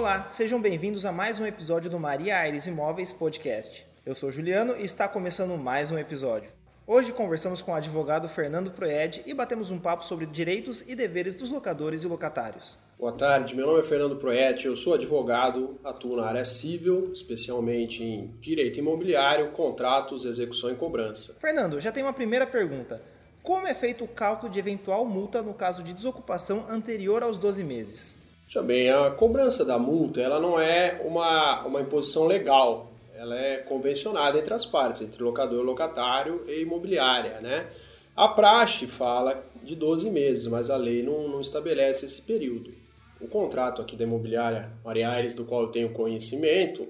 Olá, sejam bem-vindos a mais um episódio do Maria Aires Imóveis Podcast. Eu sou Juliano e está começando mais um episódio. Hoje conversamos com o advogado Fernando Proed e batemos um papo sobre direitos e deveres dos locadores e locatários. Boa tarde, meu nome é Fernando Proet, eu sou advogado, atuo na área civil, especialmente em direito imobiliário, contratos, execução e cobrança. Fernando, já tem uma primeira pergunta. Como é feito o cálculo de eventual multa no caso de desocupação anterior aos 12 meses? Já bem, a cobrança da multa ela não é uma, uma imposição legal, ela é convencionada entre as partes, entre locador, locatário e imobiliária, né? A praxe fala de 12 meses, mas a lei não, não estabelece esse período. O contrato aqui da imobiliária Maria Aires, do qual eu tenho conhecimento,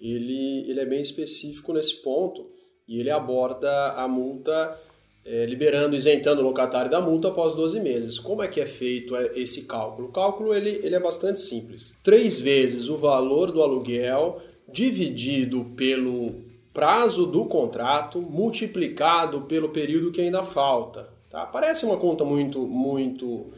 ele, ele é bem específico nesse ponto e ele aborda a multa é, liberando, isentando o locatário da multa após 12 meses. Como é que é feito é, esse cálculo? O cálculo ele, ele é bastante simples. Três vezes o valor do aluguel dividido pelo prazo do contrato multiplicado pelo período que ainda falta. Tá? Parece uma conta muito, muito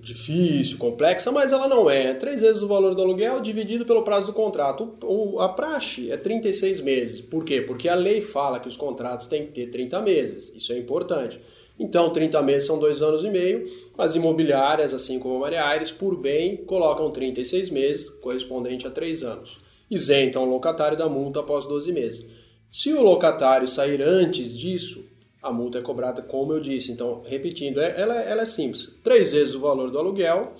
difícil, complexa, mas ela não é. Três vezes o valor do aluguel dividido pelo prazo do contrato. O, a praxe é 36 meses. Por quê? Porque a lei fala que os contratos têm que ter 30 meses. Isso é importante. Então, 30 meses são dois anos e meio. As imobiliárias, assim como a Maria Aires, por bem, colocam 36 meses, correspondente a três anos. Isentam o locatário da multa após 12 meses. Se o locatário sair antes disso, a multa é cobrada, como eu disse. Então, repetindo, é, ela, ela é simples: três vezes o valor do aluguel,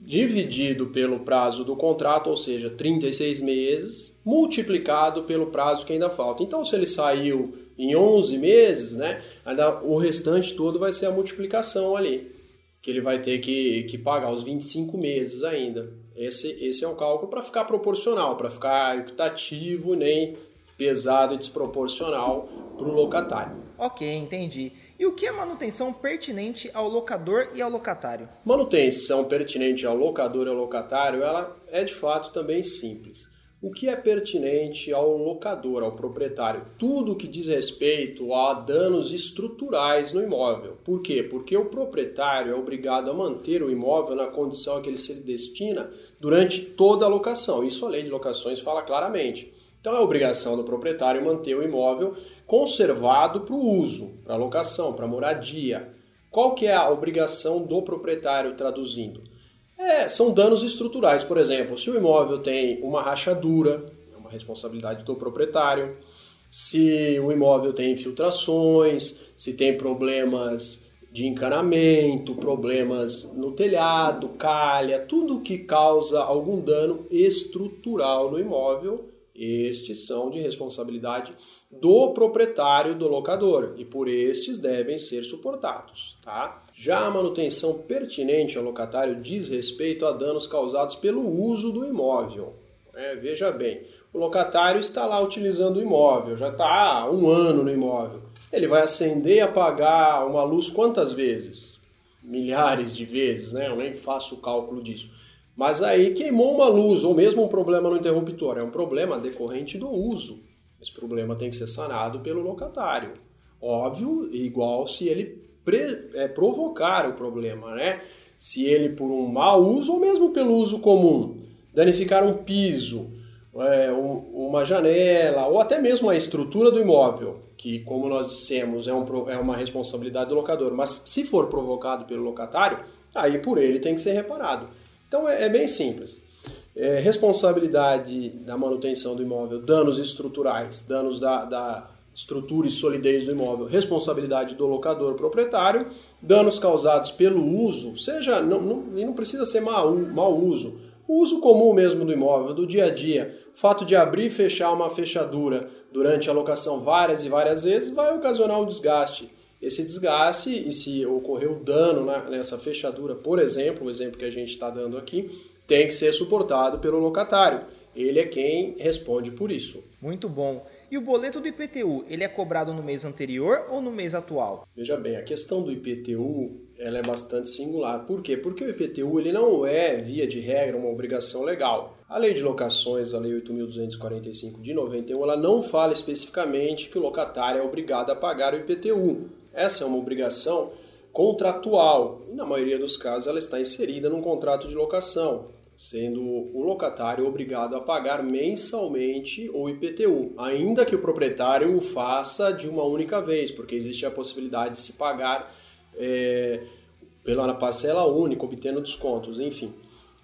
dividido pelo prazo do contrato, ou seja, 36 meses, multiplicado pelo prazo que ainda falta. Então, se ele saiu em 11 meses, né, ainda, o restante todo vai ser a multiplicação ali, que ele vai ter que, que pagar os 25 meses ainda. Esse, esse é um cálculo para ficar proporcional, para ficar equitativo, nem pesado e desproporcional para o locatário. Ok, entendi. E o que é manutenção pertinente ao locador e ao locatário? Manutenção pertinente ao locador e ao locatário, ela é de fato também simples. O que é pertinente ao locador, ao proprietário? Tudo que diz respeito a danos estruturais no imóvel. Por quê? Porque o proprietário é obrigado a manter o imóvel na condição a que ele se destina durante toda a locação. Isso a lei de locações fala claramente. Então é obrigação do proprietário manter o imóvel conservado para o uso, para locação, para moradia. Qual que é a obrigação do proprietário traduzindo? É, são danos estruturais, por exemplo, se o imóvel tem uma rachadura, é uma responsabilidade do proprietário. Se o imóvel tem infiltrações, se tem problemas de encanamento, problemas no telhado, calha, tudo que causa algum dano estrutural no imóvel estes são de responsabilidade do proprietário do locador e por estes devem ser suportados, tá? Já a manutenção pertinente ao locatário diz respeito a danos causados pelo uso do imóvel. É, veja bem, o locatário está lá utilizando o imóvel, já está há um ano no imóvel. Ele vai acender e apagar uma luz quantas vezes? Milhares de vezes, né? Eu nem faço o cálculo disso. Mas aí queimou uma luz, ou mesmo um problema no interruptor, é um problema decorrente do uso. Esse problema tem que ser sanado pelo locatário. Óbvio, igual se ele é, provocar o problema, né? Se ele, por um mau uso ou mesmo pelo uso comum, danificar um piso, é, um, uma janela ou até mesmo a estrutura do imóvel, que, como nós dissemos, é, um, é uma responsabilidade do locador, mas se for provocado pelo locatário, aí por ele tem que ser reparado. Então é, é bem simples. É, responsabilidade da manutenção do imóvel, danos estruturais, danos da, da estrutura e solidez do imóvel, responsabilidade do locador proprietário, danos causados pelo uso, seja, não, não, e não precisa ser mau, mau uso, o uso comum mesmo do imóvel, do dia a dia, fato de abrir e fechar uma fechadura durante a locação várias e várias vezes vai ocasionar um desgaste esse desgaste e se ocorreu dano nessa fechadura, por exemplo, o exemplo que a gente está dando aqui, tem que ser suportado pelo locatário. Ele é quem responde por isso. Muito bom. E o boleto do IPTU, ele é cobrado no mês anterior ou no mês atual? Veja bem, a questão do IPTU ela é bastante singular. Por quê? Porque o IPTU ele não é, via de regra, uma obrigação legal. A lei de locações, a lei 8.245 de 91, ela não fala especificamente que o locatário é obrigado a pagar o IPTU. Essa é uma obrigação contratual e, na maioria dos casos, ela está inserida num contrato de locação. sendo o locatário obrigado a pagar mensalmente o IPTU, ainda que o proprietário o faça de uma única vez, porque existe a possibilidade de se pagar é, pela parcela única, obtendo descontos, enfim.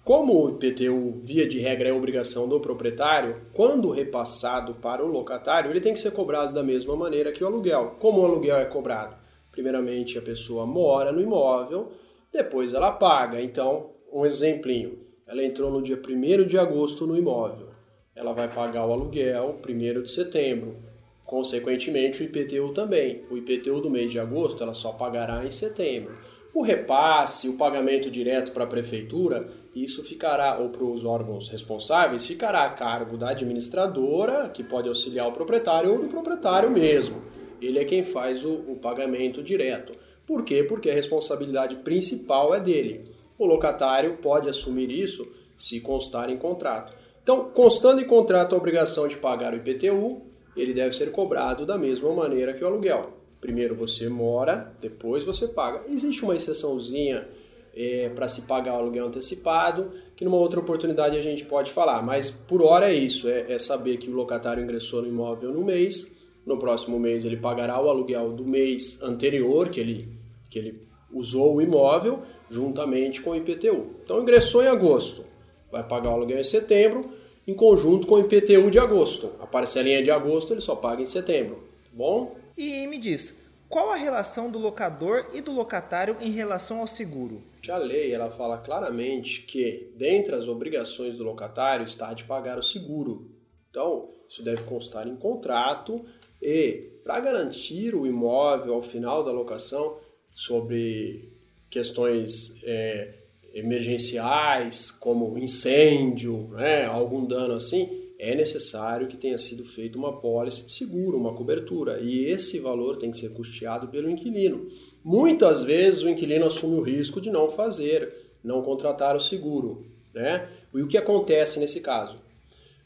Como o IPTU, via de regra, é obrigação do proprietário, quando repassado para o locatário, ele tem que ser cobrado da mesma maneira que o aluguel. Como o aluguel é cobrado? Primeiramente, a pessoa mora no imóvel, depois ela paga. Então, um exemplinho. Ela entrou no dia 1 de agosto no imóvel. Ela vai pagar o aluguel 1 de setembro. Consequentemente, o IPTU também. O IPTU do mês de agosto ela só pagará em setembro. O repasse, o pagamento direto para a prefeitura, isso ficará, ou para os órgãos responsáveis, ficará a cargo da administradora, que pode auxiliar o proprietário, ou do proprietário mesmo. Ele é quem faz o, o pagamento direto. Por quê? Porque a responsabilidade principal é dele. O locatário pode assumir isso se constar em contrato. Então, constando em contrato a obrigação de pagar o IPTU, ele deve ser cobrado da mesma maneira que o aluguel. Primeiro você mora, depois você paga. Existe uma exceçãozinha é, para se pagar o aluguel antecipado, que numa outra oportunidade a gente pode falar, mas por hora é isso: é, é saber que o locatário ingressou no imóvel no mês, no próximo mês ele pagará o aluguel do mês anterior que ele, que ele usou o imóvel, juntamente com o IPTU. Então ingressou em agosto, vai pagar o aluguel em setembro, em conjunto com o IPTU de agosto. A parcelinha de agosto ele só paga em setembro, tá bom? E me diz, qual a relação do locador e do locatário em relação ao seguro? A lei ela fala claramente que, dentre as obrigações do locatário, está de pagar o seguro. Então, isso deve constar em contrato e, para garantir o imóvel ao final da locação, sobre questões é, emergenciais, como incêndio, né, algum dano assim, é necessário que tenha sido feita uma pólice de seguro, uma cobertura, e esse valor tem que ser custeado pelo inquilino. Muitas vezes o inquilino assume o risco de não fazer, não contratar o seguro. Né? E o que acontece nesse caso?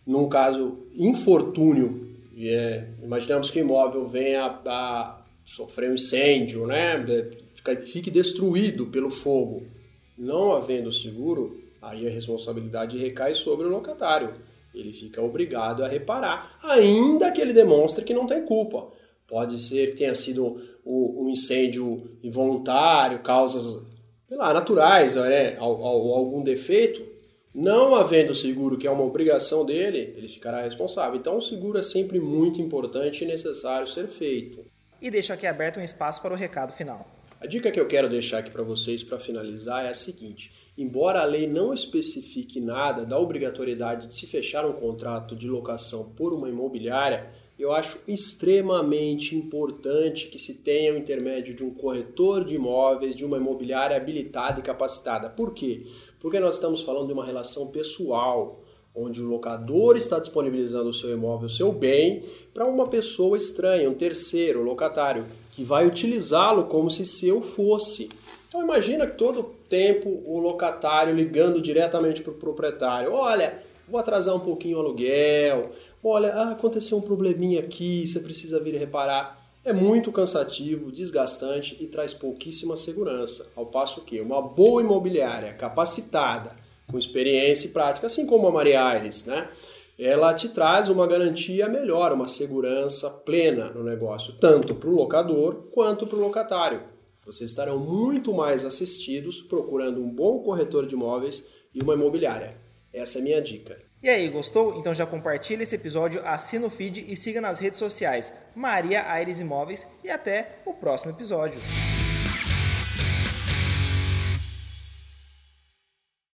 Num caso infortúnio, é, imaginamos que o imóvel venha a, sofrer um incêndio, né? fique destruído pelo fogo. Não havendo seguro, aí a responsabilidade recai sobre o locatário ele fica obrigado a reparar, ainda que ele demonstre que não tem culpa. Pode ser que tenha sido um incêndio involuntário, causas lá, naturais, né, algum defeito. Não havendo seguro, que é uma obrigação dele, ele ficará responsável. Então, o seguro é sempre muito importante e necessário ser feito. E deixo aqui aberto um espaço para o recado final. A dica que eu quero deixar aqui para vocês para finalizar é a seguinte: embora a lei não especifique nada da obrigatoriedade de se fechar um contrato de locação por uma imobiliária, eu acho extremamente importante que se tenha o intermédio de um corretor de imóveis, de uma imobiliária habilitada e capacitada. Por quê? Porque nós estamos falando de uma relação pessoal, onde o locador está disponibilizando o seu imóvel, o seu bem, para uma pessoa estranha, um terceiro, locatário, que vai utilizá-lo como se seu fosse. Então imagina que todo tempo o locatário ligando diretamente para o proprietário, olha, vou atrasar um pouquinho o aluguel, olha, ah, aconteceu um probleminha aqui, você precisa vir reparar. É muito cansativo, desgastante e traz pouquíssima segurança. Ao passo que uma boa imobiliária capacitada, com experiência e prática, assim como a Maria Aires, né? ela te traz uma garantia melhor, uma segurança plena no negócio, tanto para o locador quanto para o locatário. Vocês estarão muito mais assistidos procurando um bom corretor de imóveis e uma imobiliária. Essa é a minha dica. E aí, gostou? Então já compartilha esse episódio, assina o feed e siga nas redes sociais Maria Aires Imóveis e até o próximo episódio.